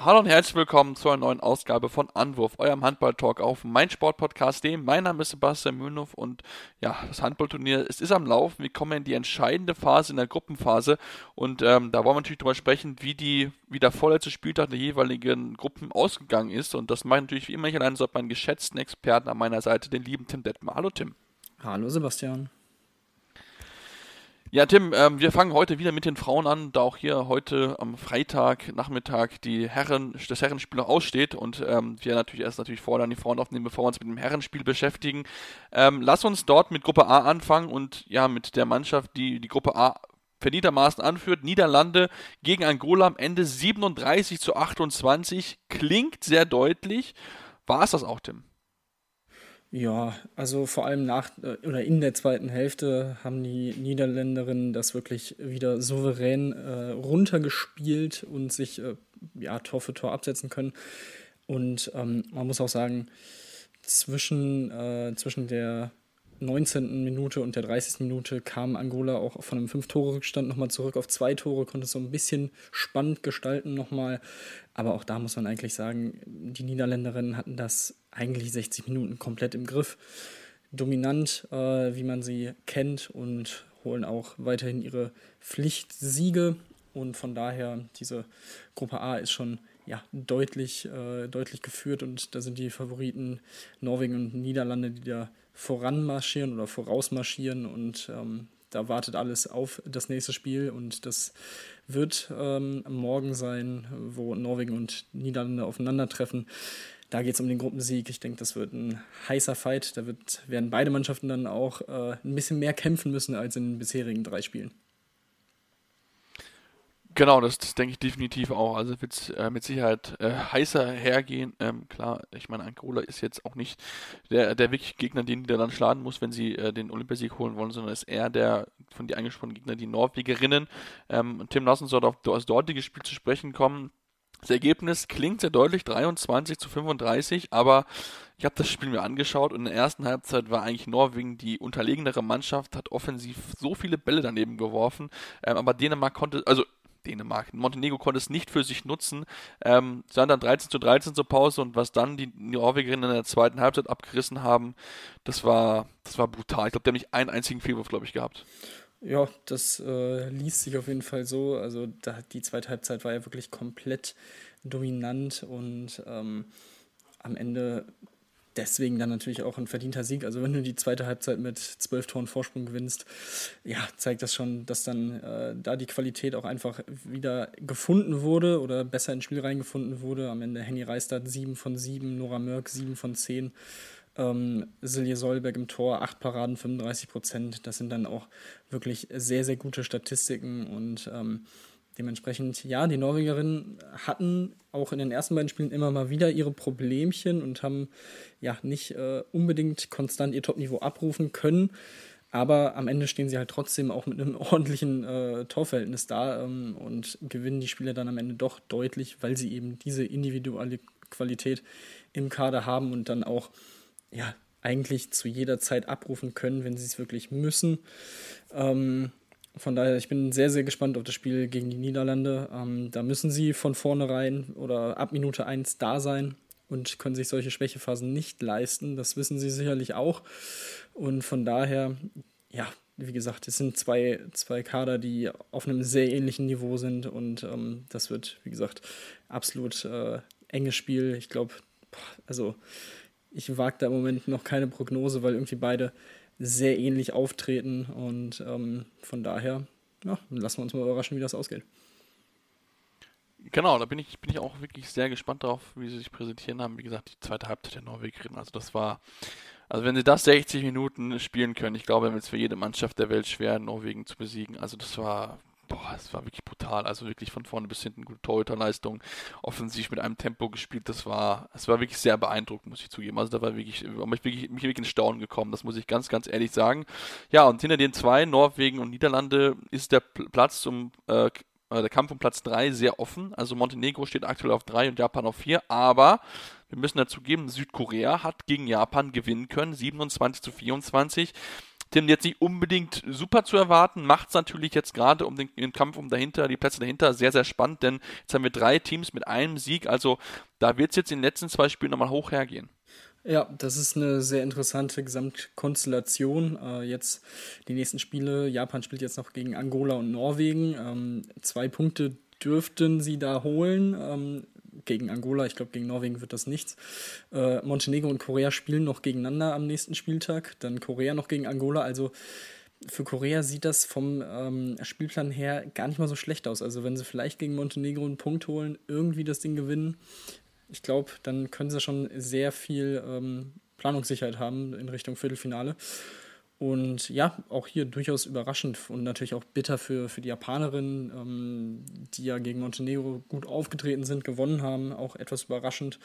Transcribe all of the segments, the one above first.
Hallo und herzlich willkommen zu einer neuen Ausgabe von Anwurf, eurem Handball-Talk auf meinsportpodcast.de. Mein Name ist Sebastian Mühlenhoff und ja, das Handballturnier es ist am Laufen. Wir kommen in die entscheidende Phase, in der Gruppenphase und ähm, da wollen wir natürlich darüber sprechen, wie, die, wie der vorletzte Spieltag der jeweiligen Gruppen ausgegangen ist und das mache ich natürlich wie immer hier allein, so meinen geschätzten Experten an meiner Seite, den lieben Tim Detmer. Hallo Tim. Hallo Sebastian. Ja, Tim, ähm, wir fangen heute wieder mit den Frauen an, da auch hier heute am Freitag Nachmittag die Herren, das Herrenspiel noch aussteht und ähm, wir natürlich erst natürlich vorher die Frauen aufnehmen, bevor wir uns mit dem Herrenspiel beschäftigen. Ähm, lass uns dort mit Gruppe A anfangen und ja, mit der Mannschaft, die die Gruppe A verdientermaßen anführt. Niederlande gegen Angola am Ende 37 zu 28. Klingt sehr deutlich. War es das auch, Tim? Ja, also vor allem nach äh, oder in der zweiten Hälfte haben die Niederländerinnen das wirklich wieder souverän äh, runtergespielt und sich äh, ja, Tor für Tor absetzen können. Und ähm, man muss auch sagen, zwischen, äh, zwischen der 19. Minute und der 30. Minute kam Angola auch von einem 5-Tore-Rückstand nochmal zurück auf zwei Tore, konnte es so ein bisschen spannend gestalten nochmal. Aber auch da muss man eigentlich sagen, die Niederländerinnen hatten das eigentlich 60 Minuten komplett im Griff. Dominant, äh, wie man sie kennt und holen auch weiterhin ihre Pflichtsiege. Und von daher, diese Gruppe A ist schon ja, deutlich, äh, deutlich geführt und da sind die Favoriten Norwegen und Niederlande, die da voranmarschieren oder vorausmarschieren und ähm, da wartet alles auf das nächste Spiel und das wird ähm, morgen sein, wo Norwegen und Niederlande aufeinandertreffen. Da geht es um den Gruppensieg. Ich denke, das wird ein heißer Fight. Da wird, werden beide Mannschaften dann auch äh, ein bisschen mehr kämpfen müssen als in den bisherigen drei Spielen. Genau, das, das denke ich definitiv auch. Also wird es äh, mit Sicherheit äh, heißer hergehen. Ähm, klar, ich meine, Angola ist jetzt auch nicht der, der wirklich Gegner, den die dann schlagen muss, wenn sie äh, den Olympiasieg holen wollen, sondern ist eher der von dir angesprochenen Gegner, die Norwegerinnen. Ähm, Tim, lass uns dort auf das dortige Spiel zu sprechen kommen. Das Ergebnis klingt sehr deutlich, 23 zu 35, aber ich habe das Spiel mir angeschaut und in der ersten Halbzeit war eigentlich Norwegen die unterlegenere Mannschaft, hat offensiv so viele Bälle daneben geworfen, ähm, aber Dänemark konnte, also Dänemark. Montenegro konnte es nicht für sich nutzen. Ähm, sind dann 13 zu 13 zur Pause und was dann die Norwegerinnen in der zweiten Halbzeit abgerissen haben, das war, das war brutal. Ich glaube, die haben nicht einen einzigen Fehlwurf, glaube ich, gehabt. Ja, das äh, liest sich auf jeden Fall so. Also da, die zweite Halbzeit war ja wirklich komplett dominant und ähm, am Ende deswegen dann natürlich auch ein verdienter Sieg. Also wenn du die zweite Halbzeit mit zwölf Toren Vorsprung gewinnst, ja, zeigt das schon, dass dann äh, da die Qualität auch einfach wieder gefunden wurde oder besser ins Spiel reingefunden wurde. Am Ende Henny Reistadt 7 von 7, Nora Mörk 7 von 10. Ähm, Silje Solberg im Tor, 8 Paraden, 35 Prozent. Das sind dann auch wirklich sehr, sehr gute Statistiken und ähm, Dementsprechend, ja, die Norwegerinnen hatten auch in den ersten beiden Spielen immer mal wieder ihre Problemchen und haben ja nicht äh, unbedingt konstant ihr Topniveau abrufen können. Aber am Ende stehen sie halt trotzdem auch mit einem ordentlichen äh, Torverhältnis da ähm, und gewinnen die Spiele dann am Ende doch deutlich, weil sie eben diese individuelle Qualität im Kader haben und dann auch ja eigentlich zu jeder Zeit abrufen können, wenn sie es wirklich müssen. Ähm, von daher, ich bin sehr, sehr gespannt auf das Spiel gegen die Niederlande. Ähm, da müssen sie von vornherein oder ab Minute 1 da sein und können sich solche Schwächephasen nicht leisten. Das wissen sie sicherlich auch. Und von daher, ja, wie gesagt, es sind zwei, zwei Kader, die auf einem sehr ähnlichen Niveau sind und ähm, das wird, wie gesagt, absolut äh, enges Spiel. Ich glaube, also ich wage da im Moment noch keine Prognose, weil irgendwie beide sehr ähnlich auftreten und ähm, von daher ja, lassen wir uns mal überraschen, wie das ausgeht. Genau, da bin ich, bin ich auch wirklich sehr gespannt darauf, wie sie sich präsentieren haben. Wie gesagt, die zweite Halbzeit der Norwegerinnen, also das war, also wenn sie das 60 Minuten spielen können, ich glaube, dann wird es für jede Mannschaft der Welt schwer, Norwegen zu besiegen. Also das war, boah, es war wirklich brutal. Also wirklich von vorne bis hinten gute Torhüterleistung, offensiv mit einem Tempo gespielt. Das war, es war wirklich sehr beeindruckend, muss ich zugeben. Also da war wirklich, war mich wirklich, mich wirklich in Staunen gekommen. Das muss ich ganz, ganz ehrlich sagen. Ja, und hinter den zwei, Norwegen und Niederlande, ist der Platz zum äh, äh, der Kampf um Platz 3 sehr offen. Also Montenegro steht aktuell auf 3 und Japan auf 4. Aber wir müssen dazu geben, Südkorea hat gegen Japan gewinnen können, 27 zu 24. Tim jetzt nicht unbedingt super zu erwarten, macht es natürlich jetzt gerade um den, den, Kampf um dahinter, die Plätze dahinter sehr, sehr spannend, denn jetzt haben wir drei Teams mit einem Sieg, also da wird es jetzt in den letzten zwei Spielen nochmal hoch hergehen. Ja, das ist eine sehr interessante Gesamtkonstellation. Äh, jetzt die nächsten Spiele. Japan spielt jetzt noch gegen Angola und Norwegen. Ähm, zwei Punkte dürften sie da holen. Ähm, gegen Angola, ich glaube, gegen Norwegen wird das nichts. Äh, Montenegro und Korea spielen noch gegeneinander am nächsten Spieltag. Dann Korea noch gegen Angola. Also für Korea sieht das vom ähm, Spielplan her gar nicht mal so schlecht aus. Also wenn sie vielleicht gegen Montenegro einen Punkt holen, irgendwie das Ding gewinnen, ich glaube, dann können sie schon sehr viel ähm, Planungssicherheit haben in Richtung Viertelfinale. Und ja, auch hier durchaus überraschend und natürlich auch bitter für, für die Japanerinnen, ähm, die ja gegen Montenegro gut aufgetreten sind, gewonnen haben, auch etwas überraschend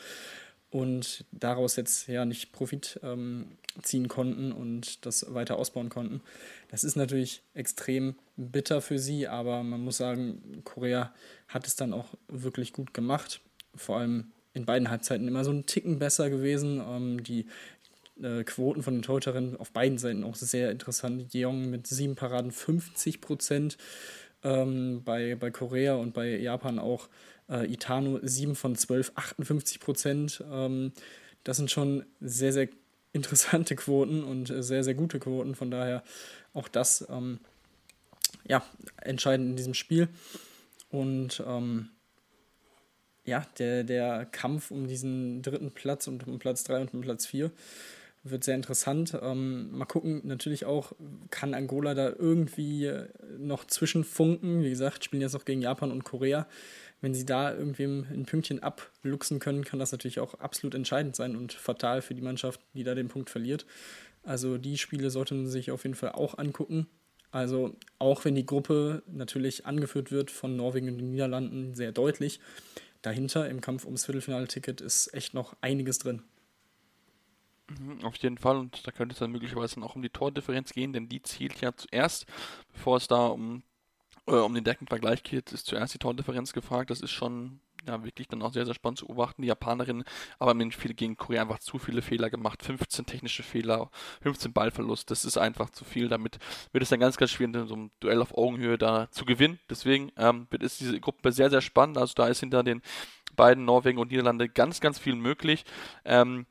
und daraus jetzt ja nicht Profit ähm, ziehen konnten und das weiter ausbauen konnten. Das ist natürlich extrem bitter für sie, aber man muss sagen, Korea hat es dann auch wirklich gut gemacht. Vor allem in beiden Halbzeiten immer so einen Ticken besser gewesen. Ähm, die äh, Quoten von den Torhüterinnen auf beiden Seiten auch sehr interessant. Jeong mit sieben Paraden 50 Prozent. Ähm, bei, bei Korea und bei Japan auch äh, Itano 7 von 12, 58 Prozent. Ähm, das sind schon sehr, sehr interessante Quoten und äh, sehr, sehr gute Quoten. Von daher auch das ähm, ja, entscheidend in diesem Spiel. Und ähm, ja, der, der Kampf um diesen dritten Platz und um Platz 3 und um Platz 4 wird sehr interessant. Ähm, mal gucken, natürlich auch, kann Angola da irgendwie noch zwischenfunken? Wie gesagt, spielen jetzt noch gegen Japan und Korea. Wenn sie da irgendwem ein Pünktchen abluchsen können, kann das natürlich auch absolut entscheidend sein und fatal für die Mannschaft, die da den Punkt verliert. Also die Spiele sollte man sich auf jeden Fall auch angucken. Also auch wenn die Gruppe natürlich angeführt wird von Norwegen und den Niederlanden sehr deutlich, dahinter im Kampf ums Viertelfinale-Ticket ist echt noch einiges drin. Mhm, auf jeden Fall, und da könnte es dann möglicherweise auch um die Tordifferenz gehen, denn die zielt ja zuerst, bevor es da um, äh, um den Deckenvergleich geht, ist zuerst die Tordifferenz gefragt. Das ist schon ja, wirklich dann auch sehr, sehr spannend zu beobachten. Die Japanerinnen aber haben viel gegen Korea einfach zu viele Fehler gemacht. 15 technische Fehler, 15 Ballverlust, das ist einfach zu viel. Damit wird es dann ganz, ganz schwierig, in so einem Duell auf Augenhöhe da zu gewinnen. Deswegen ähm, ist diese Gruppe sehr, sehr spannend. Also da ist hinter den beiden Norwegen und Niederlande ganz, ganz viel möglich. Ähm,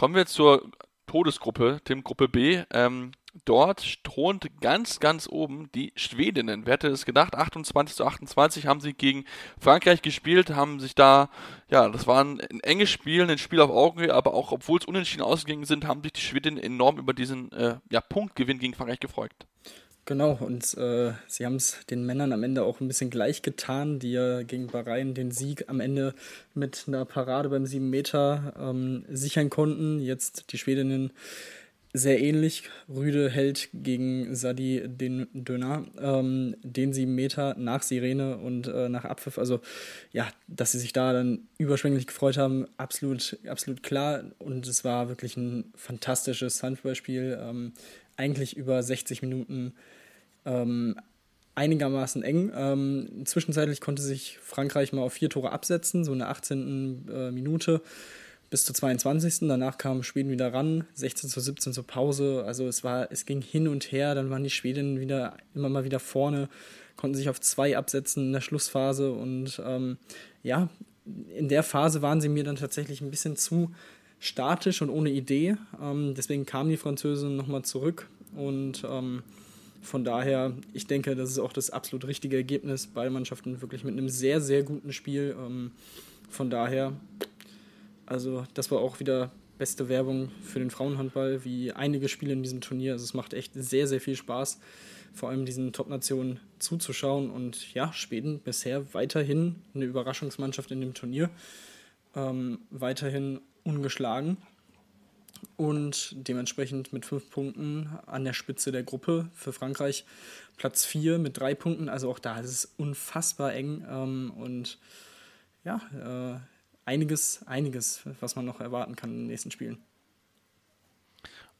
Kommen wir zur Todesgruppe, Tim Gruppe B. Ähm, dort thront ganz, ganz oben die Schwedinnen. Wer hätte es gedacht? 28 zu 28 haben sie gegen Frankreich gespielt, haben sich da, ja, das war ein, ein enges Spiel, ein Spiel auf Augenhöhe, aber auch obwohl es unentschieden ausgegangen sind, haben sich die Schwedinnen enorm über diesen äh, ja, Punktgewinn gegen Frankreich gefreut. Genau, und äh, sie haben es den Männern am Ende auch ein bisschen gleich getan, die ja gegen Bahrain den Sieg am Ende mit einer Parade beim 7 Meter ähm, sichern konnten. Jetzt die Schwedinnen sehr ähnlich. Rüde hält gegen Sadi den Döner, ähm, den 7 Meter nach Sirene und äh, nach Abpfiff. Also ja, dass sie sich da dann überschwänglich gefreut haben, absolut, absolut klar. Und es war wirklich ein fantastisches Handballspiel. Ähm, eigentlich über 60 Minuten ähm, einigermaßen eng. Ähm, zwischenzeitlich konnte sich Frankreich mal auf vier Tore absetzen, so in der 18. Äh, Minute bis zur 22. Danach kam Schweden wieder ran, 16 zu 17 zur Pause. Also es war, es ging hin und her, dann waren die Schwedinnen wieder immer mal wieder vorne, konnten sich auf zwei absetzen in der Schlussphase und ähm, ja, in der Phase waren sie mir dann tatsächlich ein bisschen zu statisch und ohne Idee. Ähm, deswegen kamen die Französinnen nochmal zurück und ähm, von daher, ich denke, das ist auch das absolut richtige Ergebnis. Beide Mannschaften wirklich mit einem sehr, sehr guten Spiel. Ähm, von daher, also das war auch wieder beste Werbung für den Frauenhandball, wie einige Spiele in diesem Turnier. Also es macht echt sehr, sehr viel Spaß, vor allem diesen Top-Nationen zuzuschauen. Und ja, Schweden bisher weiterhin eine Überraschungsmannschaft in dem Turnier. Ähm, weiterhin ungeschlagen. und dementsprechend mit fünf Punkten an der Spitze der Gruppe für Frankreich. Platz vier mit drei Punkten, also auch da ist es unfassbar eng ähm, und ja, äh, einiges, einiges, was man noch erwarten kann in den nächsten Spielen.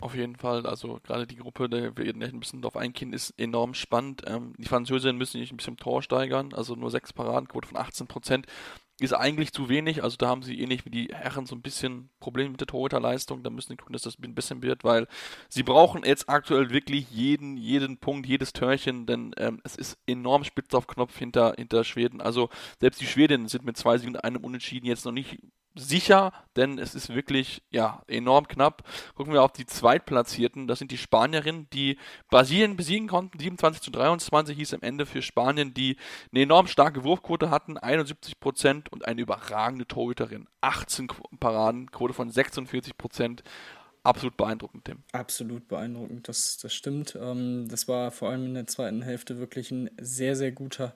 Auf jeden Fall, also gerade die Gruppe, da wir ein bisschen drauf eingehen, ist enorm spannend. Ähm, die Französinnen müssen sich ein bisschen Tor steigern, also nur sechs Paradenquote von 18 Prozent ist eigentlich zu wenig. Also da haben sie ähnlich wie die Herren so ein bisschen Probleme mit der Torhüterleistung. Da müssen sie gucken, dass das ein bisschen wird, weil sie brauchen jetzt aktuell wirklich jeden, jeden Punkt, jedes Törchen, denn ähm, es ist enorm spitz auf Knopf hinter, hinter Schweden. Also selbst die Schwedinnen sind mit zwei Siegen und einem Unentschieden jetzt noch nicht sicher, denn es ist wirklich ja enorm knapp. Gucken wir auf die Zweitplatzierten, das sind die Spanierinnen, die Brasilien besiegen konnten. 27 zu 23 hieß am Ende für Spanien, die eine enorm starke Wurfquote hatten, 71 Prozent und eine überragende Torhüterin, 18 Paraden, Quote von 46 Prozent. Absolut beeindruckend, Tim. Absolut beeindruckend, das, das stimmt. Ähm, das war vor allem in der zweiten Hälfte wirklich ein sehr, sehr guter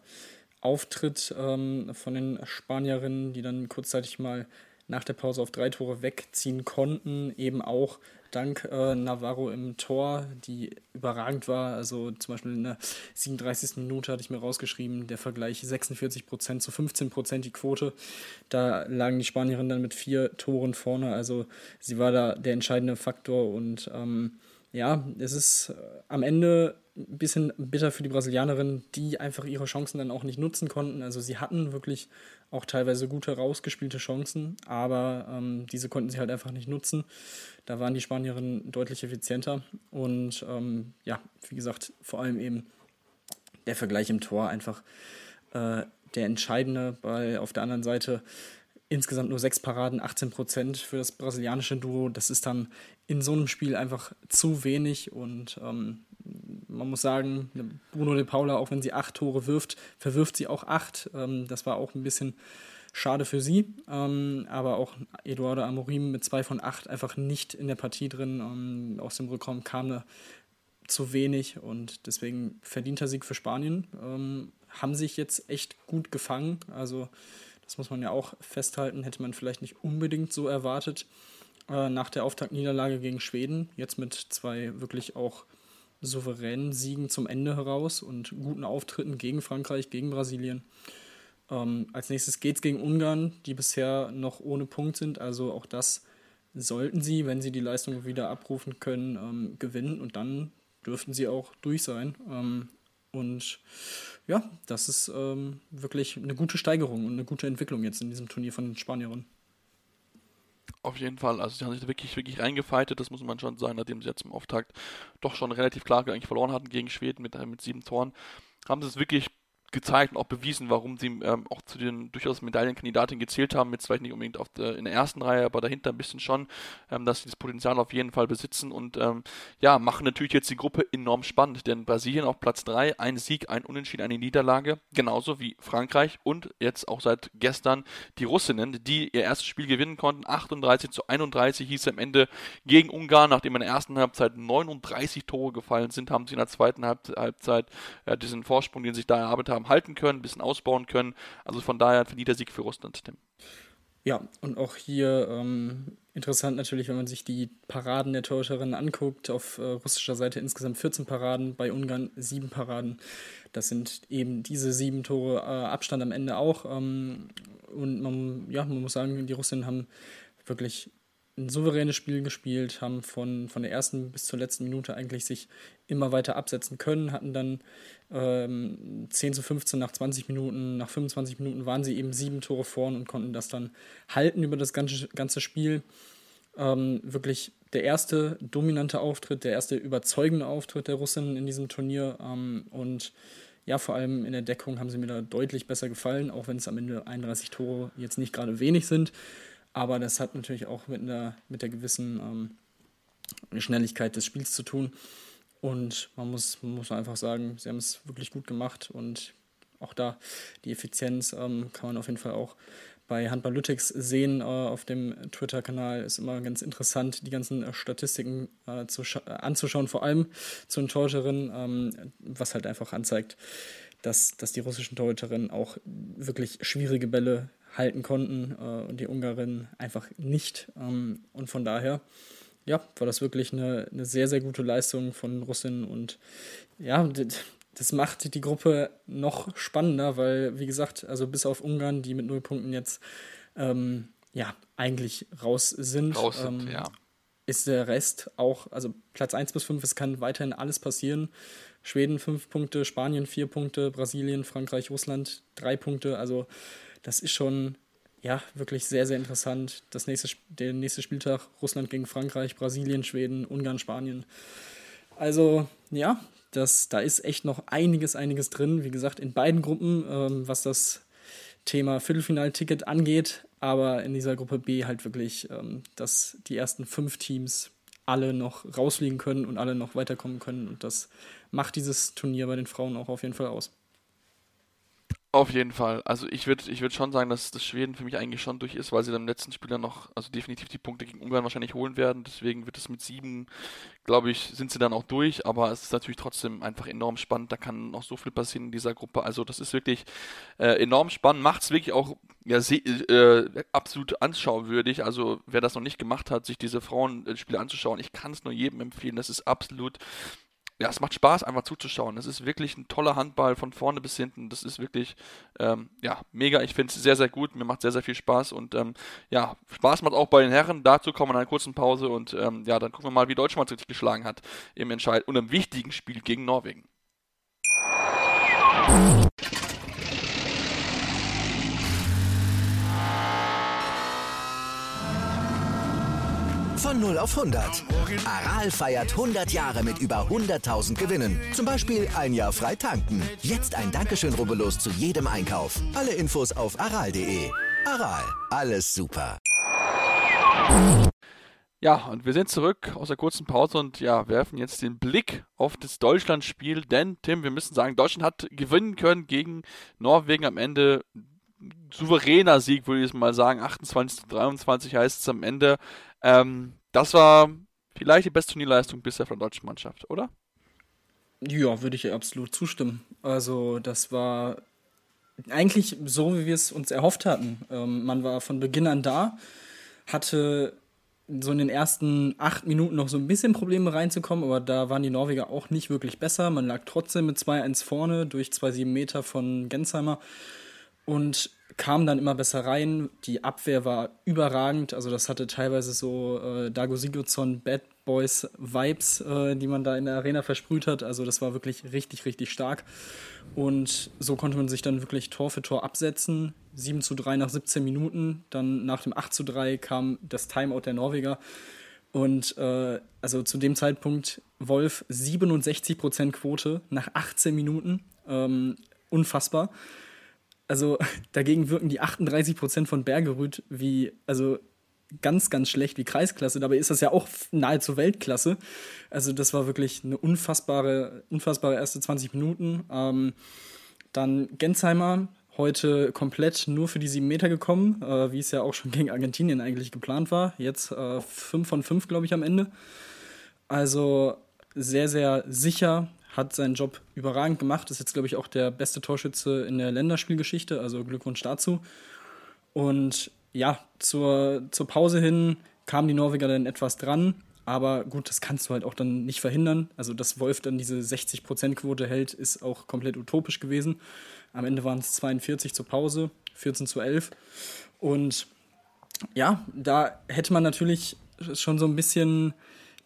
Auftritt ähm, von den Spanierinnen, die dann kurzzeitig mal nach der Pause auf drei Tore wegziehen konnten, eben auch dank äh, Navarro im Tor, die überragend war. Also zum Beispiel in der 37. Minute hatte ich mir rausgeschrieben, der Vergleich 46% zu 15% die Quote. Da lagen die Spanierinnen dann mit vier Toren vorne. Also sie war da der entscheidende Faktor und ähm, ja, es ist am Ende ein bisschen bitter für die Brasilianerinnen, die einfach ihre Chancen dann auch nicht nutzen konnten. Also sie hatten wirklich auch teilweise gute rausgespielte Chancen, aber ähm, diese konnten sie halt einfach nicht nutzen. Da waren die Spanierinnen deutlich effizienter und ähm, ja, wie gesagt, vor allem eben der Vergleich im Tor einfach äh, der entscheidende, weil auf der anderen Seite insgesamt nur sechs Paraden, 18 Prozent für das brasilianische Duo. Das ist dann in so einem Spiel einfach zu wenig und ähm, man muss sagen, Bruno de Paula, auch wenn sie acht Tore wirft, verwirft sie auch acht. Ähm, das war auch ein bisschen schade für sie. Ähm, aber auch Eduardo Amorim mit zwei von acht einfach nicht in der Partie drin. Ähm, aus dem Rückraum kam da zu wenig und deswegen verdienter Sieg für Spanien. Haben sich jetzt echt gut gefangen. Also, das muss man ja auch festhalten, hätte man vielleicht nicht unbedingt so erwartet äh, nach der Auftaktniederlage gegen Schweden. Jetzt mit zwei wirklich auch souveränen Siegen zum Ende heraus und guten Auftritten gegen Frankreich, gegen Brasilien. Ähm, als nächstes geht es gegen Ungarn, die bisher noch ohne Punkt sind. Also auch das sollten sie, wenn sie die Leistung wieder abrufen können, ähm, gewinnen und dann dürften sie auch durch sein. Ähm, und ja, das ist ähm, wirklich eine gute Steigerung und eine gute Entwicklung jetzt in diesem Turnier von den Spanierinnen. Auf jeden Fall, also sie haben sich wirklich, wirklich reingefeitet, das muss man schon sagen, nachdem sie jetzt im Auftakt doch schon relativ klar eigentlich verloren hatten gegen Schweden mit, mit sieben Toren, haben sie es wirklich gezeigt und auch bewiesen, warum sie ähm, auch zu den durchaus Medaillenkandidatinnen gezählt haben. Jetzt vielleicht nicht unbedingt auf der, in der ersten Reihe, aber dahinter ein bisschen schon, ähm, dass sie das Potenzial auf jeden Fall besitzen und ähm, ja, machen natürlich jetzt die Gruppe enorm spannend, denn Brasilien auf Platz 3, ein Sieg, ein Unentschieden, eine Niederlage, genauso wie Frankreich und jetzt auch seit gestern die Russinnen, die ihr erstes Spiel gewinnen konnten. 38 zu 31 hieß am Ende gegen Ungarn, nachdem in der ersten Halbzeit 39 Tore gefallen sind, haben sie in der zweiten Halbzeit äh, diesen Vorsprung, den sie sich da erarbeitet haben, halten können, ein bisschen ausbauen können. Also von daher verdient der Sieg für Russland, Tim. Ja, und auch hier ähm, interessant natürlich, wenn man sich die Paraden der Torhüterinnen anguckt. Auf äh, russischer Seite insgesamt 14 Paraden, bei Ungarn 7 Paraden. Das sind eben diese sieben Tore äh, Abstand am Ende auch. Ähm, und man, ja, man muss sagen, die Russinnen haben wirklich ein souveränes Spiel gespielt, haben von, von der ersten bis zur letzten Minute eigentlich sich immer weiter absetzen können, hatten dann ähm, 10 zu 15 nach 20 Minuten, nach 25 Minuten waren sie eben sieben Tore vorn und konnten das dann halten über das ganze, ganze Spiel. Ähm, wirklich der erste dominante Auftritt, der erste überzeugende Auftritt der Russinnen in diesem Turnier ähm, und ja, vor allem in der Deckung haben sie mir da deutlich besser gefallen, auch wenn es am Ende 31 Tore jetzt nicht gerade wenig sind. Aber das hat natürlich auch mit, einer, mit der gewissen ähm, Schnelligkeit des Spiels zu tun. Und man muss, muss einfach sagen, sie haben es wirklich gut gemacht und auch da die Effizienz ähm, kann man auf jeden Fall auch bei Handballytics sehen äh, auf dem Twitter-Kanal. Ist immer ganz interessant, die ganzen äh, Statistiken äh, zu äh, anzuschauen, vor allem zu den Torhüterinnen, ähm, was halt einfach anzeigt, dass, dass die russischen Torhüterinnen auch wirklich schwierige Bälle halten konnten äh, und die Ungarinnen einfach nicht. Ähm, und von daher ja, war das wirklich eine, eine sehr, sehr gute Leistung von Russen und ja, das macht die Gruppe noch spannender, weil, wie gesagt, also bis auf Ungarn, die mit null Punkten jetzt ähm, ja eigentlich raus sind, raus sind ähm, ja. ist der Rest auch, also Platz 1 bis 5, es kann weiterhin alles passieren. Schweden 5 Punkte, Spanien 4 Punkte, Brasilien, Frankreich, Russland 3 Punkte. Also das ist schon ja wirklich sehr, sehr interessant. Das nächste, der nächste Spieltag Russland gegen Frankreich, Brasilien, Schweden, Ungarn, Spanien. Also ja, das, da ist echt noch einiges, einiges drin. Wie gesagt, in beiden Gruppen, ähm, was das Thema Viertelfinalticket angeht, aber in dieser Gruppe B halt wirklich, ähm, dass die ersten fünf Teams alle noch rausfliegen können und alle noch weiterkommen können. Und das macht dieses Turnier bei den Frauen auch auf jeden Fall aus. Auf jeden Fall. Also ich würde ich würd schon sagen, dass das Schweden für mich eigentlich schon durch ist, weil sie dann im letzten Spiel dann noch, also definitiv die Punkte gegen Ungarn wahrscheinlich holen werden. Deswegen wird es mit sieben, glaube ich, sind sie dann auch durch. Aber es ist natürlich trotzdem einfach enorm spannend. Da kann noch so viel passieren in dieser Gruppe. Also das ist wirklich äh, enorm spannend. Macht es wirklich auch ja, äh, absolut anschauwürdig. Also wer das noch nicht gemacht hat, sich diese Frauenspiele anzuschauen, ich kann es nur jedem empfehlen. Das ist absolut ja, es macht Spaß, einfach zuzuschauen. Es ist wirklich ein toller Handball von vorne bis hinten. Das ist wirklich, ähm, ja, mega. Ich finde es sehr, sehr gut. Mir macht sehr, sehr viel Spaß. Und ähm, ja, Spaß macht auch bei den Herren. Dazu kommen wir in einer kurzen Pause. Und ähm, ja, dann gucken wir mal, wie Deutschland richtig geschlagen hat im Entscheid und im wichtigen Spiel gegen Norwegen. Von 0 auf 100. Aral feiert 100 Jahre mit über 100.000 Gewinnen. Zum Beispiel ein Jahr frei tanken. Jetzt ein Dankeschön, rubbellos zu jedem Einkauf. Alle Infos auf aral.de. Aral, alles super. Ja, und wir sind zurück aus der kurzen Pause und ja, werfen jetzt den Blick auf das Deutschlandspiel, denn Tim, wir müssen sagen, Deutschland hat gewinnen können gegen Norwegen am Ende. Souveräner Sieg, würde ich mal sagen. 28 zu 23 heißt es am Ende. Ähm, das war vielleicht die beste Turnierleistung bisher von der deutschen Mannschaft, oder? Ja, würde ich absolut zustimmen. Also, das war eigentlich so, wie wir es uns erhofft hatten. Ähm, man war von Beginn an da, hatte so in den ersten acht Minuten noch so ein bisschen Probleme reinzukommen, aber da waren die Norweger auch nicht wirklich besser. Man lag trotzdem mit 2-1 vorne durch 2-7 Meter von Gensheimer. Und kam dann immer besser rein. Die Abwehr war überragend. Also das hatte teilweise so äh, Dago Sigurdsson Bad Boys Vibes, äh, die man da in der Arena versprüht hat. Also das war wirklich richtig, richtig stark. Und so konnte man sich dann wirklich Tor für Tor absetzen. 7 zu 3 nach 17 Minuten. Dann nach dem 8 zu 3 kam das Timeout der Norweger. Und äh, also zu dem Zeitpunkt Wolf 67% Quote nach 18 Minuten. Ähm, unfassbar also dagegen wirken die 38 Prozent von Bergerüth wie, also ganz, ganz schlecht wie Kreisklasse. Dabei ist das ja auch nahezu Weltklasse. Also das war wirklich eine unfassbare, unfassbare erste 20 Minuten. Ähm, dann Gensheimer, heute komplett nur für die 7 Meter gekommen, äh, wie es ja auch schon gegen Argentinien eigentlich geplant war. Jetzt äh, 5 von 5, glaube ich, am Ende. Also sehr, sehr sicher, hat seinen Job überragend gemacht, ist jetzt, glaube ich, auch der beste Torschütze in der Länderspielgeschichte, also Glückwunsch dazu. Und ja, zur, zur Pause hin kamen die Norweger dann etwas dran, aber gut, das kannst du halt auch dann nicht verhindern. Also, dass Wolf dann diese 60%-Quote hält, ist auch komplett utopisch gewesen. Am Ende waren es 42 zur Pause, 14 zu 11. Und ja, da hätte man natürlich schon so ein bisschen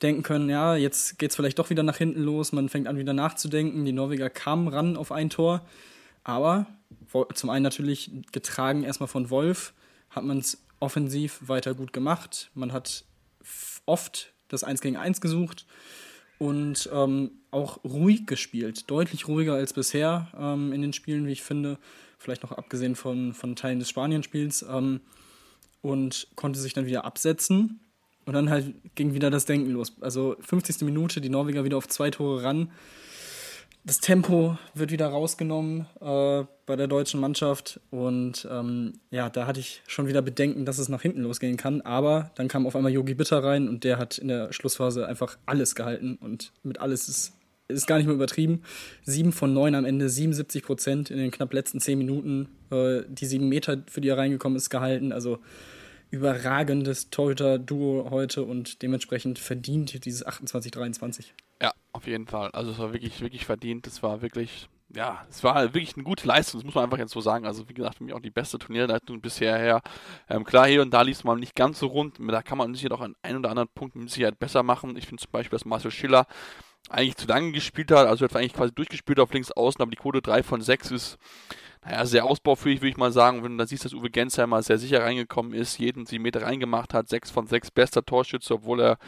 denken können, ja, jetzt geht es vielleicht doch wieder nach hinten los, man fängt an wieder nachzudenken. Die Norweger kamen ran auf ein Tor, aber zum einen natürlich getragen erstmal von Wolf, hat man es offensiv weiter gut gemacht. Man hat oft das 1 gegen 1 gesucht und ähm, auch ruhig gespielt. Deutlich ruhiger als bisher ähm, in den Spielen, wie ich finde. Vielleicht noch abgesehen von, von Teilen des Spanienspiels. Ähm, und konnte sich dann wieder absetzen und dann halt ging wieder das Denken los. Also 50. Minute, die Norweger wieder auf zwei Tore ran. Das Tempo wird wieder rausgenommen äh, bei der deutschen Mannschaft. Und ähm, ja, da hatte ich schon wieder Bedenken, dass es nach hinten losgehen kann. Aber dann kam auf einmal Yogi Bitter rein und der hat in der Schlussphase einfach alles gehalten. Und mit alles ist, ist gar nicht mehr übertrieben. Sieben von neun am Ende, 77 Prozent in den knapp letzten zehn Minuten. Äh, die sieben Meter, für die er reingekommen ist, gehalten. Also überragendes Torhüter-Duo heute und dementsprechend verdient dieses 28-23. Ja, auf jeden Fall. Also es war wirklich, wirklich verdient. Es war wirklich, ja, es war wirklich eine gute Leistung, das muss man einfach jetzt so sagen. Also wie gesagt, für mich auch die beste Turnierleitung bisher her. Ähm, klar, hier und da lief es mal nicht ganz so rund. Da kann man sich auch an ein oder anderen Punkt mit Sicherheit besser machen. Ich finde zum Beispiel, dass Marcel Schiller eigentlich zu lange gespielt hat. Also er hat eigentlich quasi durchgespielt auf links außen, aber die Quote 3 von 6 ist naja, sehr ausbaufähig, würde ich mal sagen. Wenn du da siehst, dass Uwe Gensheimer sehr sicher reingekommen ist, jeden 7 Meter reingemacht hat, 6 von 6 bester Torschütze, obwohl er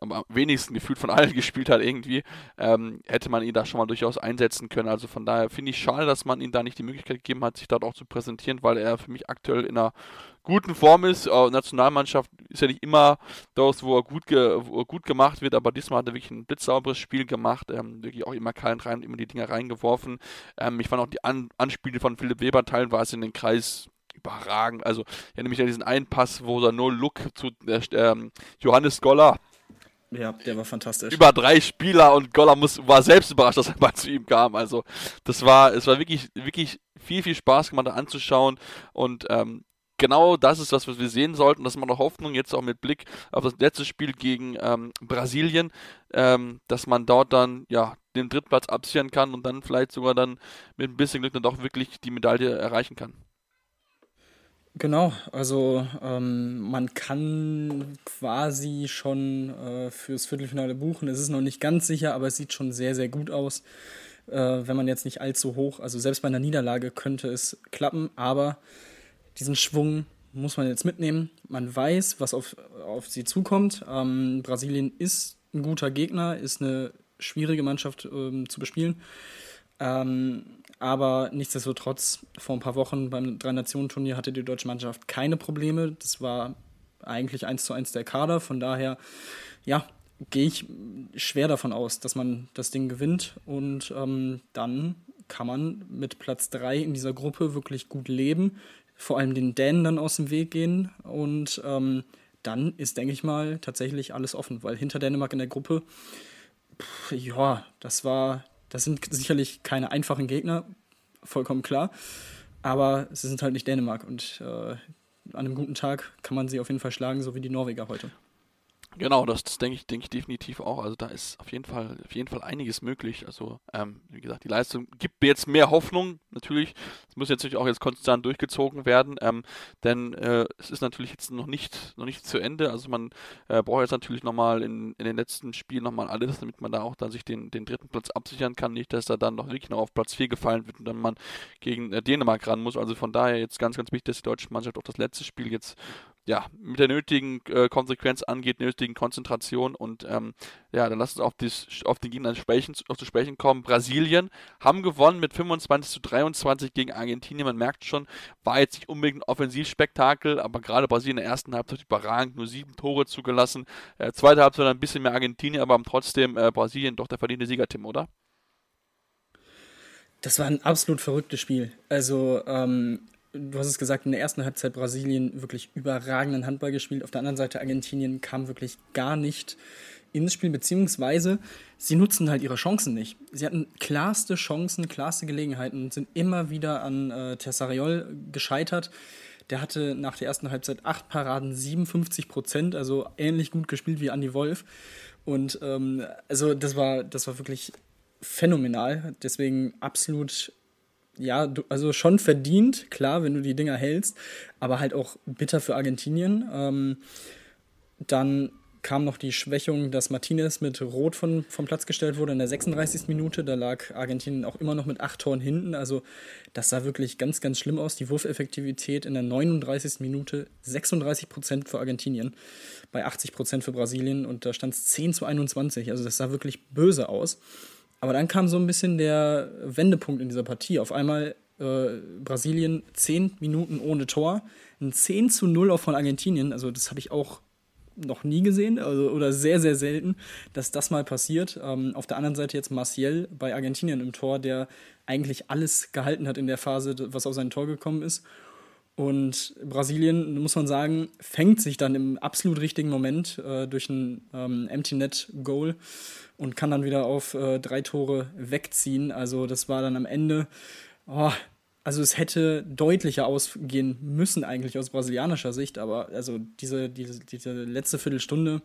am wenigsten gefühlt von allen gespielt hat irgendwie, ähm, hätte man ihn da schon mal durchaus einsetzen können. Also von daher finde ich schade, dass man ihm da nicht die Möglichkeit gegeben hat, sich dort auch zu präsentieren, weil er für mich aktuell in einer guten Form ist. Äh, Nationalmannschaft ist ja nicht immer das, wo er gut, ge wo er gut gemacht wird, aber diesmal hat er wirklich ein blitzsauberes Spiel gemacht, ähm, wirklich auch immer keinen rein, immer die Dinger reingeworfen. Ähm, ich fand auch die An Anspiele von Philipp Weber teilweise in den Kreis überragend. Also, ich erinnere mich an diesen einen Pass, wo er nur Look zu äh, ähm, Johannes Goller ja, der war fantastisch. Über drei Spieler und Goller muss, war selbst überrascht, dass er mal zu ihm kam. Also, das war, es war wirklich, wirklich viel, viel Spaß gemacht, da anzuschauen. Und ähm, genau das ist was wir sehen sollten. Das ist meine Hoffnung, jetzt auch mit Blick auf das letzte Spiel gegen ähm, Brasilien, ähm, dass man dort dann, ja, den Drittplatz absichern kann und dann vielleicht sogar dann mit ein bisschen Glück dann doch wirklich die Medaille erreichen kann. Genau, also ähm, man kann quasi schon äh, fürs Viertelfinale buchen. Es ist noch nicht ganz sicher, aber es sieht schon sehr, sehr gut aus, äh, wenn man jetzt nicht allzu hoch, also selbst bei einer Niederlage könnte es klappen, aber diesen Schwung muss man jetzt mitnehmen. Man weiß, was auf, auf sie zukommt. Ähm, Brasilien ist ein guter Gegner, ist eine schwierige Mannschaft ähm, zu bespielen. Ähm, aber nichtsdestotrotz, vor ein paar Wochen beim Drei-Nationen-Turnier hatte die deutsche Mannschaft keine Probleme. Das war eigentlich eins zu eins der Kader. Von daher, ja, gehe ich schwer davon aus, dass man das Ding gewinnt. Und ähm, dann kann man mit Platz 3 in dieser Gruppe wirklich gut leben. Vor allem den Dänen dann aus dem Weg gehen. Und ähm, dann ist, denke ich mal, tatsächlich alles offen. Weil hinter Dänemark in der Gruppe, pff, ja, das war das sind sicherlich keine einfachen Gegner, vollkommen klar. Aber sie sind halt nicht Dänemark und äh, an einem guten Tag kann man sie auf jeden Fall schlagen, so wie die Norweger heute. Genau, das, das denke ich, denke ich definitiv auch. Also da ist auf jeden Fall, auf jeden Fall einiges möglich. Also ähm, wie gesagt, die Leistung gibt mir jetzt mehr Hoffnung. Natürlich, es muss jetzt natürlich auch jetzt konstant durchgezogen werden, ähm, denn äh, es ist natürlich jetzt noch nicht, noch nicht zu Ende. Also man äh, braucht jetzt natürlich nochmal in, in den letzten Spielen nochmal alles, damit man da auch dann sich den, den dritten Platz absichern kann. Nicht, dass er dann noch wirklich noch auf Platz 4 gefallen wird und dann man gegen äh, Dänemark ran muss. Also von daher jetzt ganz, ganz wichtig, dass die deutsche Mannschaft auch das letzte Spiel jetzt ja, mit der nötigen äh, Konsequenz angeht, nötigen Konzentration und ähm, ja, dann lass uns auf, dies, auf den Gegner sprechen, auf zu sprechen kommen. Brasilien haben gewonnen mit 25 zu 23 gegen Argentinien. Man merkt schon, war jetzt nicht unbedingt ein Offensivspektakel, aber gerade Brasilien in der ersten Halbzeit überragend, nur sieben Tore zugelassen. Äh, zweite Halbzeit ein bisschen mehr Argentinien, aber trotzdem äh, Brasilien doch der verdiente Siegerteam, oder? Das war ein absolut verrücktes Spiel. Also ähm, du hast es gesagt, in der ersten Halbzeit Brasilien wirklich überragenden Handball gespielt. Auf der anderen Seite Argentinien kam wirklich gar nicht ins Spiel, beziehungsweise sie nutzen halt ihre Chancen nicht. Sie hatten klarste Chancen, klarste Gelegenheiten und sind immer wieder an äh, Tessariol gescheitert. Der hatte nach der ersten Halbzeit acht Paraden, 57 Prozent, also ähnlich gut gespielt wie Andy Wolf. Und ähm, also das war, das war wirklich phänomenal. Deswegen absolut ja, du, also schon verdient, klar, wenn du die Dinger hältst, aber halt auch bitter für Argentinien. Ähm, dann kam noch die Schwächung, dass Martinez mit Rot von, vom Platz gestellt wurde in der 36. Minute. Da lag Argentinien auch immer noch mit acht Toren hinten. Also das sah wirklich ganz, ganz schlimm aus. Die Wurfeffektivität in der 39. Minute 36 Prozent für Argentinien, bei 80 Prozent für Brasilien und da stand es 10 zu 21. Also das sah wirklich böse aus. Aber dann kam so ein bisschen der Wendepunkt in dieser Partie. Auf einmal äh, Brasilien 10 Minuten ohne Tor, ein 10 zu 0 auch von Argentinien. Also das habe ich auch noch nie gesehen also, oder sehr, sehr selten, dass das mal passiert. Ähm, auf der anderen Seite jetzt Martial bei Argentinien im Tor, der eigentlich alles gehalten hat in der Phase, was auf sein Tor gekommen ist. Und Brasilien, muss man sagen, fängt sich dann im absolut richtigen Moment äh, durch ein ähm, Empty Net Goal und kann dann wieder auf äh, drei Tore wegziehen. Also das war dann am Ende, oh, also es hätte deutlicher ausgehen müssen eigentlich aus brasilianischer Sicht, aber also diese, diese, diese letzte Viertelstunde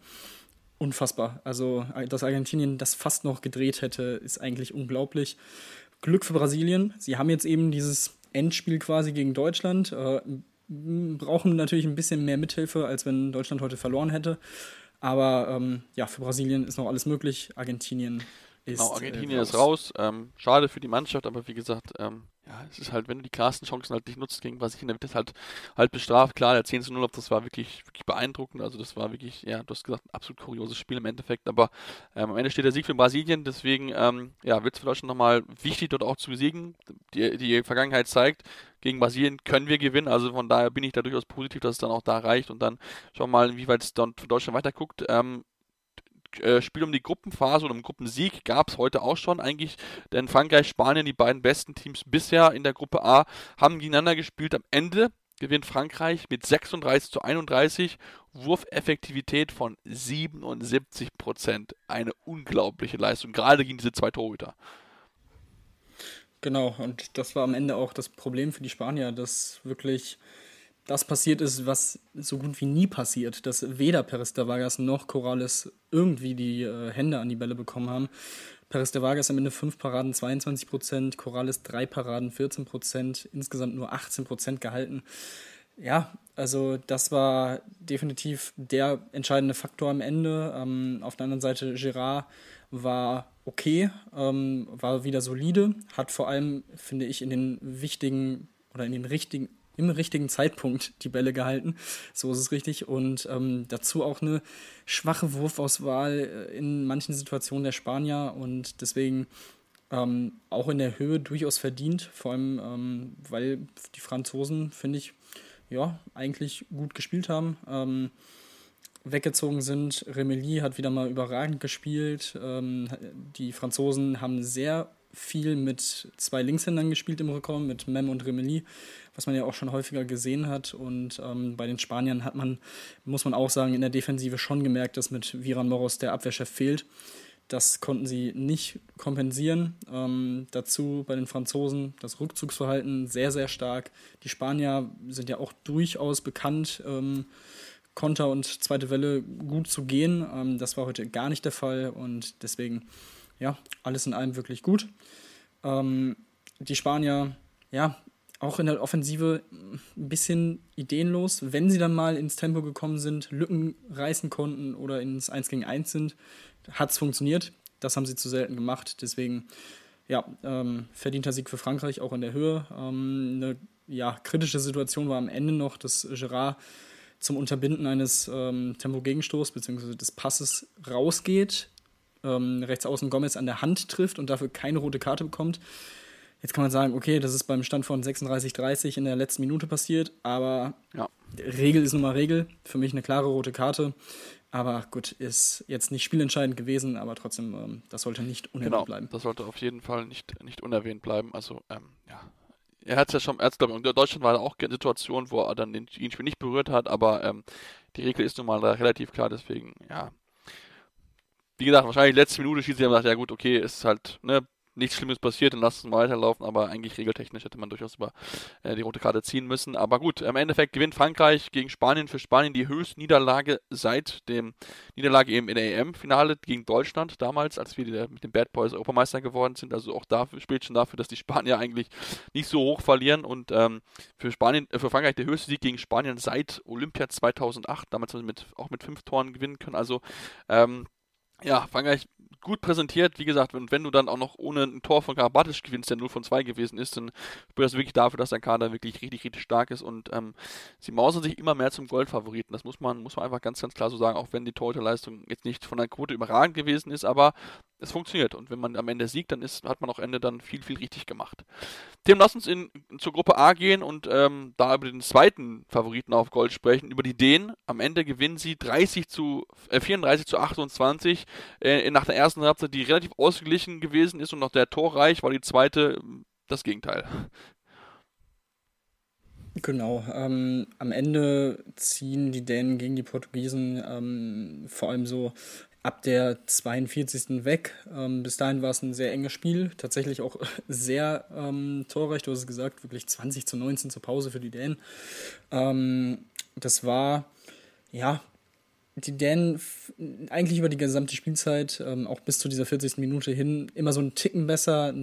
unfassbar. Also dass Argentinien das fast noch gedreht hätte, ist eigentlich unglaublich. Glück für Brasilien. Sie haben jetzt eben dieses Endspiel quasi gegen Deutschland. Äh, brauchen natürlich ein bisschen mehr Mithilfe, als wenn Deutschland heute verloren hätte. Aber ähm, ja, für Brasilien ist noch alles möglich. Argentinien ist. Genau, Argentinien äh, raus. ist raus. Ähm, schade für die Mannschaft, aber wie gesagt, ähm, ja, es ist halt, wenn du die klarsten Chancen halt nicht nutzt gegen Brasilien, dann wird das halt, halt bestraft. Klar, der 10 zu 0, das war wirklich, wirklich beeindruckend. Also das war wirklich, ja, du hast gesagt, ein absolut kurioses Spiel im Endeffekt. Aber ähm, am Ende steht der Sieg für Brasilien, deswegen ähm, ja, wird es für Deutschland nochmal wichtig, dort auch zu besiegen. Die, die Vergangenheit zeigt, gegen Brasilien können wir gewinnen. Also von daher bin ich da durchaus positiv, dass es dann auch da reicht. Und dann schauen wir mal, wie weit es dann für Deutschland weiterguckt. Ähm, äh, Spiel um die Gruppenphase oder um Gruppensieg gab es heute auch schon eigentlich, denn Frankreich, Spanien, die beiden besten Teams bisher in der Gruppe A, haben gegeneinander gespielt. Am Ende gewinnt Frankreich mit 36 zu 31, Wurfeffektivität von 77 Prozent. Eine unglaubliche Leistung, gerade gegen diese zwei Torhüter. Genau, und das war am Ende auch das Problem für die Spanier, dass wirklich das passiert ist, was so gut wie nie passiert, dass weder Peres de Vargas noch Corrales irgendwie die äh, Hände an die Bälle bekommen haben. Peres de Vargas am Ende 5 Paraden 22 Prozent, Corrales 3 Paraden 14 Prozent, insgesamt nur 18 Prozent gehalten. Ja, also das war definitiv der entscheidende Faktor am Ende. Ähm, auf der anderen Seite, Girard war okay, ähm, war wieder solide, hat vor allem, finde ich, in den wichtigen oder in den richtigen im richtigen Zeitpunkt die Bälle gehalten. So ist es richtig. Und ähm, dazu auch eine schwache Wurfauswahl äh, in manchen Situationen der Spanier und deswegen ähm, auch in der Höhe durchaus verdient. Vor allem, ähm, weil die Franzosen, finde ich, ja, eigentlich gut gespielt haben. Ähm, weggezogen sind. Remeli hat wieder mal überragend gespielt. Ähm, die Franzosen haben sehr viel mit zwei Linkshändern gespielt im Rückraum, mit Mem und Remeli, was man ja auch schon häufiger gesehen hat. Und ähm, bei den Spaniern hat man, muss man auch sagen, in der Defensive schon gemerkt, dass mit Viran Moros der Abwehrchef fehlt. Das konnten sie nicht kompensieren. Ähm, dazu bei den Franzosen das Rückzugsverhalten sehr, sehr stark. Die Spanier sind ja auch durchaus bekannt, ähm, Konter und zweite Welle gut zu gehen. Ähm, das war heute gar nicht der Fall und deswegen ja, alles in allem wirklich gut. Ähm, die Spanier, ja, auch in der Offensive ein bisschen ideenlos. Wenn sie dann mal ins Tempo gekommen sind, Lücken reißen konnten oder ins 1 gegen 1 sind, hat es funktioniert. Das haben sie zu selten gemacht. Deswegen, ja, ähm, verdienter Sieg für Frankreich, auch in der Höhe. Ähm, eine ja, kritische Situation war am Ende noch, dass Gerard zum Unterbinden eines ähm, Tempo-Gegenstoßs bzw. des Passes rausgeht ähm, rechts außen Gomez an der Hand trifft und dafür keine rote Karte bekommt. Jetzt kann man sagen, okay, das ist beim Stand von 36-30 in der letzten Minute passiert, aber ja. Regel ist nun mal Regel. Für mich eine klare rote Karte. Aber gut, ist jetzt nicht spielentscheidend gewesen, aber trotzdem, ähm, das sollte nicht unerwähnt genau, bleiben. Das sollte auf jeden Fall nicht, nicht unerwähnt bleiben. Also, ähm, ja. Er hat es ja schon, er glaube ich, in Deutschland war auch eine Situation, wo er dann den Spiel nicht berührt hat, aber ähm, die Regel ist nun mal relativ klar, deswegen, ja, wie gesagt, wahrscheinlich letzte Minute schießt sie und sagt, ja gut, okay, ist halt, ne, nichts Schlimmes passiert, dann lass es mal weiterlaufen, aber eigentlich regeltechnisch hätte man durchaus über äh, die rote Karte ziehen müssen. Aber gut, im Endeffekt gewinnt Frankreich gegen Spanien für Spanien die höchste Niederlage seit dem Niederlage eben in der EM-Finale gegen Deutschland damals, als wir die, mit den Bad Boys Europameister geworden sind. Also auch dafür spielt schon dafür, dass die Spanier eigentlich nicht so hoch verlieren und ähm, für Spanien, äh, für Frankreich der höchste Sieg gegen Spanien seit Olympia 2008. Damals haben sie mit, auch mit fünf Toren gewinnen können. Also ähm, ja, Frankreich gut präsentiert. Wie gesagt, wenn, wenn du dann auch noch ohne ein Tor von Karabatic gewinnst, der 0 von 2 gewesen ist, dann spürt das wirklich dafür, dass dein Kader wirklich richtig, richtig stark ist und ähm, sie mausern sich immer mehr zum Goldfavoriten. Das muss man, muss man einfach ganz, ganz klar so sagen, auch wenn die Torhüterleistung jetzt nicht von der Quote überragend gewesen ist, aber es funktioniert. Und wenn man am Ende siegt, dann ist, hat man auch Ende dann viel, viel richtig gemacht. Tim, lass uns in, zur Gruppe A gehen und ähm, da über den zweiten Favoriten auf Gold sprechen, über die Dänen. Am Ende gewinnen sie 30 zu, äh, 34 zu 28 äh, nach der ersten Halbzeit, die relativ ausgeglichen gewesen ist und noch der torreich war die zweite das Gegenteil. Genau, ähm, am Ende ziehen die Dänen gegen die Portugiesen ähm, vor allem so ab der 42. weg. Ähm, bis dahin war es ein sehr enges Spiel, tatsächlich auch sehr ähm, torreich, du hast es gesagt, wirklich 20 zu 19 zur Pause für die Dänen. Ähm, das war, ja, die Dänen eigentlich über die gesamte Spielzeit, ähm, auch bis zu dieser 40. Minute hin, immer so einen Ticken besser,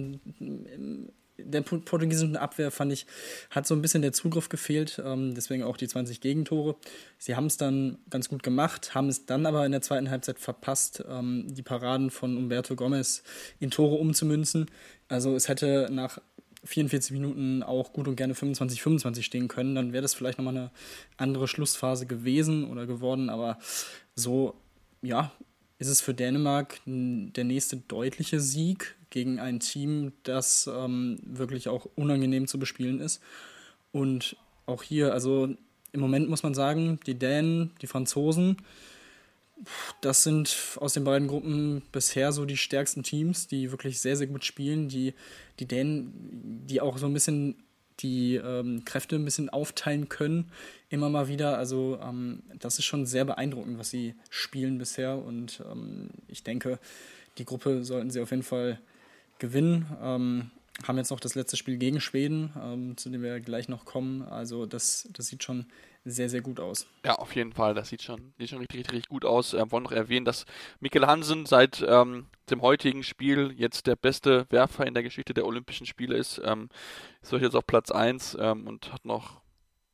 der portugiesischen Abwehr, fand ich, hat so ein bisschen der Zugriff gefehlt, ähm, deswegen auch die 20 Gegentore. Sie haben es dann ganz gut gemacht, haben es dann aber in der zweiten Halbzeit verpasst, ähm, die Paraden von Umberto Gomez in Tore umzumünzen. Also es hätte nach 44 Minuten auch gut und gerne 25, 25 stehen können, dann wäre das vielleicht nochmal eine andere Schlussphase gewesen oder geworden, aber so, ja, ist es für Dänemark der nächste deutliche Sieg gegen ein Team, das ähm, wirklich auch unangenehm zu bespielen ist. Und auch hier, also im Moment muss man sagen, die Dänen, die Franzosen, das sind aus den beiden Gruppen bisher so die stärksten Teams, die wirklich sehr, sehr gut spielen, die, die Dänen, die auch so ein bisschen die ähm, Kräfte ein bisschen aufteilen können, immer mal wieder. Also ähm, das ist schon sehr beeindruckend, was sie spielen bisher. Und ähm, ich denke, die Gruppe sollten sie auf jeden Fall gewinnen. Ähm, haben jetzt noch das letzte Spiel gegen Schweden, ähm, zu dem wir gleich noch kommen. Also das, das sieht schon sehr, sehr gut aus. Ja, auf jeden Fall. Das sieht schon, sieht schon richtig, richtig, richtig gut aus. Ähm, wollen noch erwähnen, dass Mikkel Hansen seit ähm, dem heutigen Spiel jetzt der beste Werfer in der Geschichte der Olympischen Spiele ist. Ähm, ist jetzt auf Platz 1 ähm, und hat noch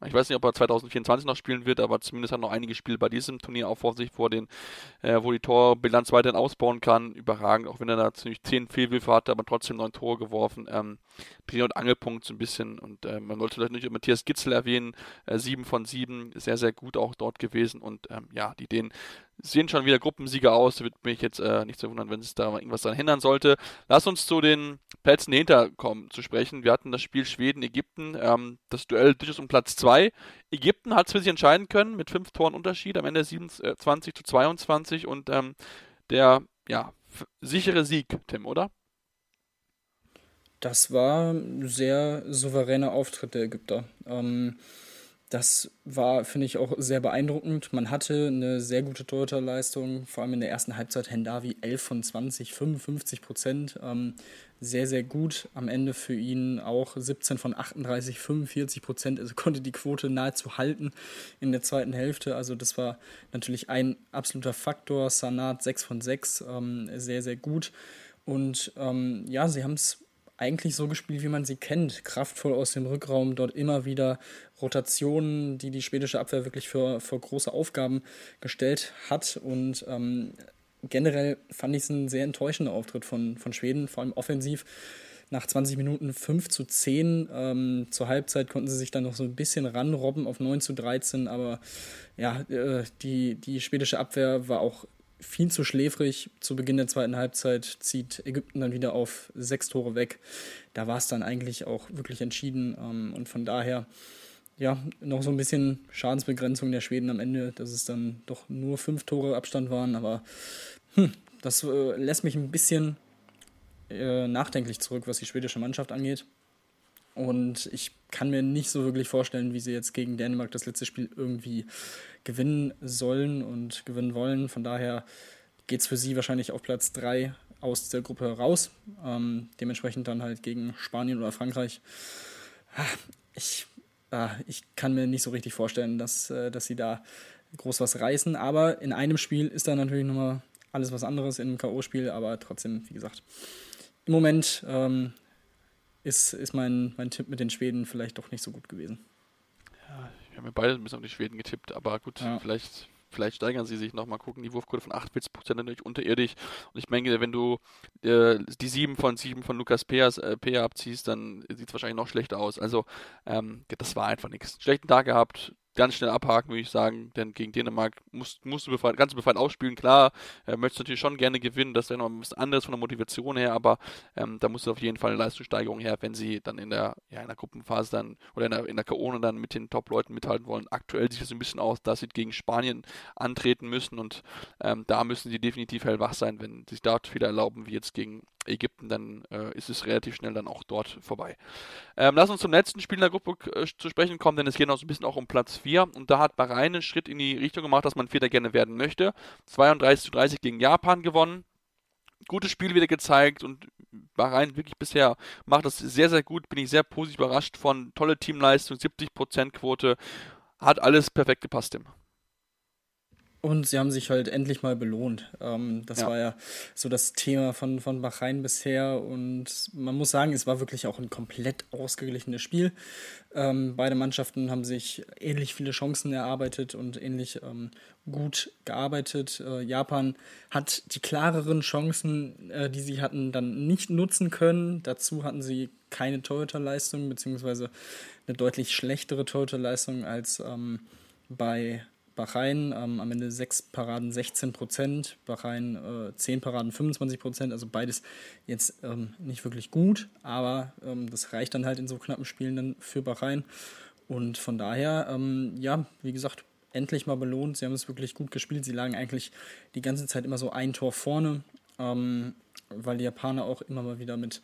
ich weiß nicht, ob er 2024 noch spielen wird, aber zumindest hat er noch einige Spiele bei diesem Turnier auch vor sich, vor den, äh, wo die Torbilanz weiterhin ausbauen kann. Überragend, auch wenn er da ziemlich 10 Fehlwürfe hatte, aber trotzdem neun Tore geworfen. Ähm, Dreh- und Angelpunkt so ein bisschen. Und äh, man sollte vielleicht nicht Matthias Gitzel erwähnen, äh, 7 von 7, sehr, sehr gut auch dort gewesen. Und ähm, ja, die den sehen schon wieder Gruppensieger aus. Wird mich jetzt äh, nicht so wundern, wenn es da irgendwas daran hindern sollte. Lass uns zu den Plätzen dahinter kommen zu sprechen. Wir hatten das Spiel Schweden-Ägypten, ähm, das Duell durchaus um Platz 2. Ägypten hat es für sich entscheiden können mit fünf Toren Unterschied, am Ende 27 zu 22 und ähm, der ja, sichere Sieg, Tim, oder? Das war ein sehr souveräner Auftritt der Ägypter. Ähm, das war, finde ich, auch sehr beeindruckend. Man hatte eine sehr gute Torhüterleistung, vor allem in der ersten Halbzeit Hendavi 11 von 20, 55 Prozent. Ähm, sehr, sehr gut. Am Ende für ihn auch 17 von 38, 45 Prozent. Also konnte die Quote nahezu halten in der zweiten Hälfte. Also das war natürlich ein absoluter Faktor. Sanat 6 von 6, ähm, sehr, sehr gut. Und ähm, ja, sie haben es eigentlich so gespielt, wie man sie kennt. Kraftvoll aus dem Rückraum, dort immer wieder Rotationen, die die schwedische Abwehr wirklich für, für große Aufgaben gestellt hat. Und ähm, generell fand ich es ein sehr enttäuschender Auftritt von, von Schweden, vor allem offensiv. Nach 20 Minuten 5 zu 10. Ähm, zur Halbzeit konnten sie sich dann noch so ein bisschen ranrobben auf 9 zu 13, aber ja, äh, die, die schwedische Abwehr war auch viel zu schläfrig. Zu Beginn der zweiten Halbzeit zieht Ägypten dann wieder auf sechs Tore weg. Da war es dann eigentlich auch wirklich entschieden. Ähm, und von daher, ja, noch so ein bisschen Schadensbegrenzung der Schweden am Ende, dass es dann doch nur fünf Tore Abstand waren. Aber hm, das äh, lässt mich ein bisschen äh, nachdenklich zurück, was die schwedische Mannschaft angeht. Und ich kann mir nicht so wirklich vorstellen, wie sie jetzt gegen Dänemark das letzte Spiel irgendwie gewinnen sollen und gewinnen wollen. Von daher geht es für sie wahrscheinlich auf Platz 3 aus der Gruppe raus. Ähm, dementsprechend dann halt gegen Spanien oder Frankreich. Ah, ich, ah, ich kann mir nicht so richtig vorstellen, dass, äh, dass sie da groß was reißen. Aber in einem Spiel ist da natürlich nochmal alles was anderes in einem K.O.-Spiel. Aber trotzdem, wie gesagt, im Moment ähm, ist, ist mein, mein Tipp mit den Schweden vielleicht doch nicht so gut gewesen. Ja, wir haben ja beide ein bisschen auf die Schweden getippt, aber gut, ja. vielleicht, vielleicht steigern sie sich nochmal gucken. Die Wurfquote von 48% natürlich unterirdisch. Und ich denke, wenn du äh, die 7 von 7 von Lukas Peas, äh, Pea abziehst, dann sieht es wahrscheinlich noch schlechter aus. Also, ähm, das war einfach nichts. Schlechten Tag gehabt, ganz schnell abhaken, würde ich sagen, denn gegen Dänemark musst, musst du befreit, ganz befreit ausspielen. Klar, äh, möchtest du natürlich schon gerne gewinnen, das wäre noch bisschen anderes von der Motivation her, aber ähm, da du auf jeden Fall eine Leistungssteigerung her, wenn sie dann in der, ja, in der Gruppenphase dann oder in der, in der K.O. dann mit den Top-Leuten mithalten wollen. Aktuell sieht es ein bisschen aus, dass sie gegen Spanien antreten müssen und ähm, da müssen sie definitiv hellwach sein, wenn sie sich dort wieder erlauben, wie jetzt gegen Ägypten, dann äh, ist es relativ schnell dann auch dort vorbei. Ähm, lass uns zum letzten Spiel in der Gruppe äh, zu sprechen kommen, denn es geht noch so ein bisschen auch um Platz 4 4 und da hat Bahrain einen Schritt in die Richtung gemacht, dass man Vierter gerne werden möchte. 32 zu 30 gegen Japan gewonnen. Gutes Spiel wieder gezeigt und Bahrain wirklich bisher macht das sehr, sehr gut. Bin ich sehr positiv überrascht von tolle Teamleistung, 70% Quote. Hat alles perfekt gepasst, Tim. Und sie haben sich halt endlich mal belohnt. Ähm, das ja. war ja so das Thema von, von Bahrain bisher. Und man muss sagen, es war wirklich auch ein komplett ausgeglichenes Spiel. Ähm, beide Mannschaften haben sich ähnlich viele Chancen erarbeitet und ähnlich ähm, gut gearbeitet. Äh, Japan hat die klareren Chancen, äh, die sie hatten, dann nicht nutzen können. Dazu hatten sie keine Torhüterleistung, beziehungsweise eine deutlich schlechtere Torhüterleistung als ähm, bei Bahrain ähm, am Ende 6 Paraden 16 Prozent, Bahrain äh, 10 Paraden 25 Prozent, also beides jetzt ähm, nicht wirklich gut, aber ähm, das reicht dann halt in so knappen Spielen dann für Bahrain. Und von daher, ähm, ja, wie gesagt, endlich mal belohnt. Sie haben es wirklich gut gespielt. Sie lagen eigentlich die ganze Zeit immer so ein Tor vorne, ähm, weil die Japaner auch immer mal wieder mit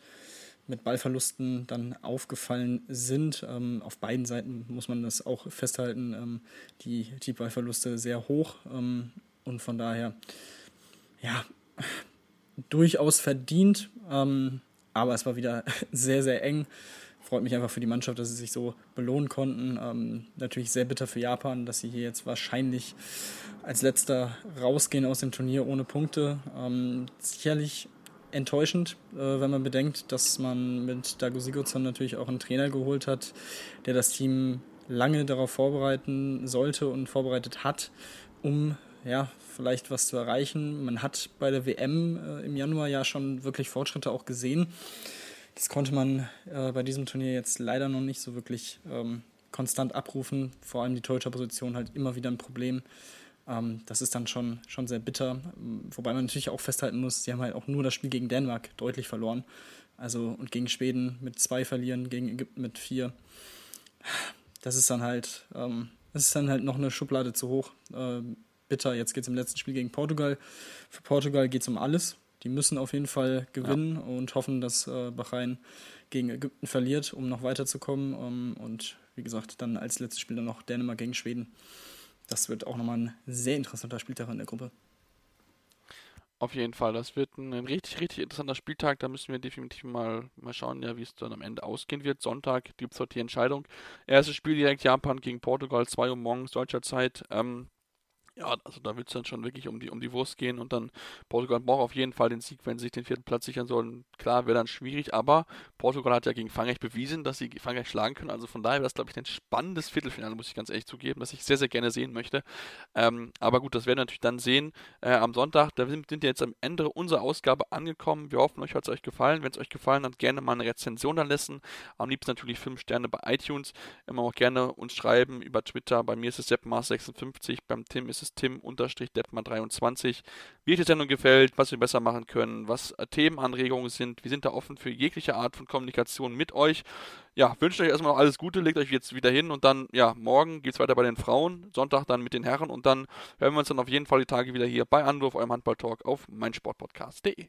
mit Ballverlusten dann aufgefallen sind. Ähm, auf beiden Seiten muss man das auch festhalten, ähm, die, die Ballverluste sehr hoch ähm, und von daher, ja, durchaus verdient, ähm, aber es war wieder sehr, sehr eng. Freut mich einfach für die Mannschaft, dass sie sich so belohnen konnten. Ähm, natürlich sehr bitter für Japan, dass sie hier jetzt wahrscheinlich als letzter rausgehen aus dem Turnier ohne Punkte. Ähm, sicherlich enttäuschend, äh, wenn man bedenkt, dass man mit Dago Sigurdsson natürlich auch einen Trainer geholt hat, der das Team lange darauf vorbereiten sollte und vorbereitet hat, um ja, vielleicht was zu erreichen. Man hat bei der WM äh, im Januar ja schon wirklich Fortschritte auch gesehen. Das konnte man äh, bei diesem Turnier jetzt leider noch nicht so wirklich ähm, konstant abrufen. Vor allem die Torhüterposition halt immer wieder ein Problem. Ähm, das ist dann schon, schon sehr bitter. Wobei man natürlich auch festhalten muss, sie haben halt auch nur das Spiel gegen Dänemark deutlich verloren. Also und gegen Schweden mit zwei verlieren, gegen Ägypten mit vier. Das ist dann halt, ähm, das ist dann halt noch eine Schublade zu hoch. Äh, bitter. Jetzt geht es im letzten Spiel gegen Portugal. Für Portugal geht es um alles. Die müssen auf jeden Fall gewinnen ja. und hoffen, dass äh, Bahrain gegen Ägypten verliert, um noch weiterzukommen. Um, und wie gesagt, dann als letztes Spiel dann noch Dänemark gegen Schweden das wird auch nochmal ein sehr interessanter Spieltag in der Gruppe. Auf jeden Fall, das wird ein, ein, richtig, richtig interessanter Spieltag. Da müssen wir definitiv mal, mal schauen, ja, wie es dann am Ende ausgehen wird. Sonntag gibt es dort die Entscheidung. Erstes Spiel direkt Japan gegen Portugal, 2 Uhr morgens deutscher Zeit. Ähm, ja, also da wird es dann schon wirklich um die, um die Wurst gehen und dann Portugal braucht auf jeden Fall den Sieg, wenn sie sich den vierten Platz sichern sollen. Klar, wäre dann schwierig, aber Portugal hat ja gegen Frankreich bewiesen, dass sie Frankreich schlagen können. Also von daher wäre das, glaube ich, ein spannendes Viertelfinale, muss ich ganz ehrlich zugeben, das ich sehr, sehr gerne sehen möchte. Ähm, aber gut, das werden wir natürlich dann sehen äh, am Sonntag. Da sind, sind wir jetzt am Ende unserer Ausgabe angekommen. Wir hoffen, euch hat es euch gefallen. Wenn es euch gefallen hat, gerne mal eine Rezension da lassen. Am liebsten natürlich 5 Sterne bei iTunes. Immer auch gerne uns schreiben über Twitter. Bei mir ist es seppmars56, beim Tim ist es ist tim-detmar23. Wie euch die Sendung gefällt, was wir besser machen können, was äh, Themenanregungen sind. Wir sind da offen für jegliche Art von Kommunikation mit euch. Ja, wünsche euch erstmal noch alles Gute, legt euch jetzt wieder hin und dann, ja, morgen geht es weiter bei den Frauen, Sonntag dann mit den Herren und dann hören wir uns dann auf jeden Fall die Tage wieder hier bei Anwurf, eurem Handball-Talk auf meinsportpodcast.de.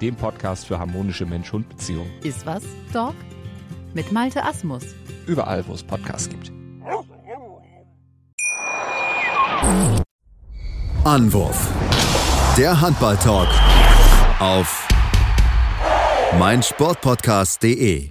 dem Podcast für harmonische Mensch-Hund-Beziehungen. Ist was, Dog? Mit Malte Asmus. Überall, wo es Podcasts gibt. Anwurf. Der Handball-Talk auf meinsportpodcast.de.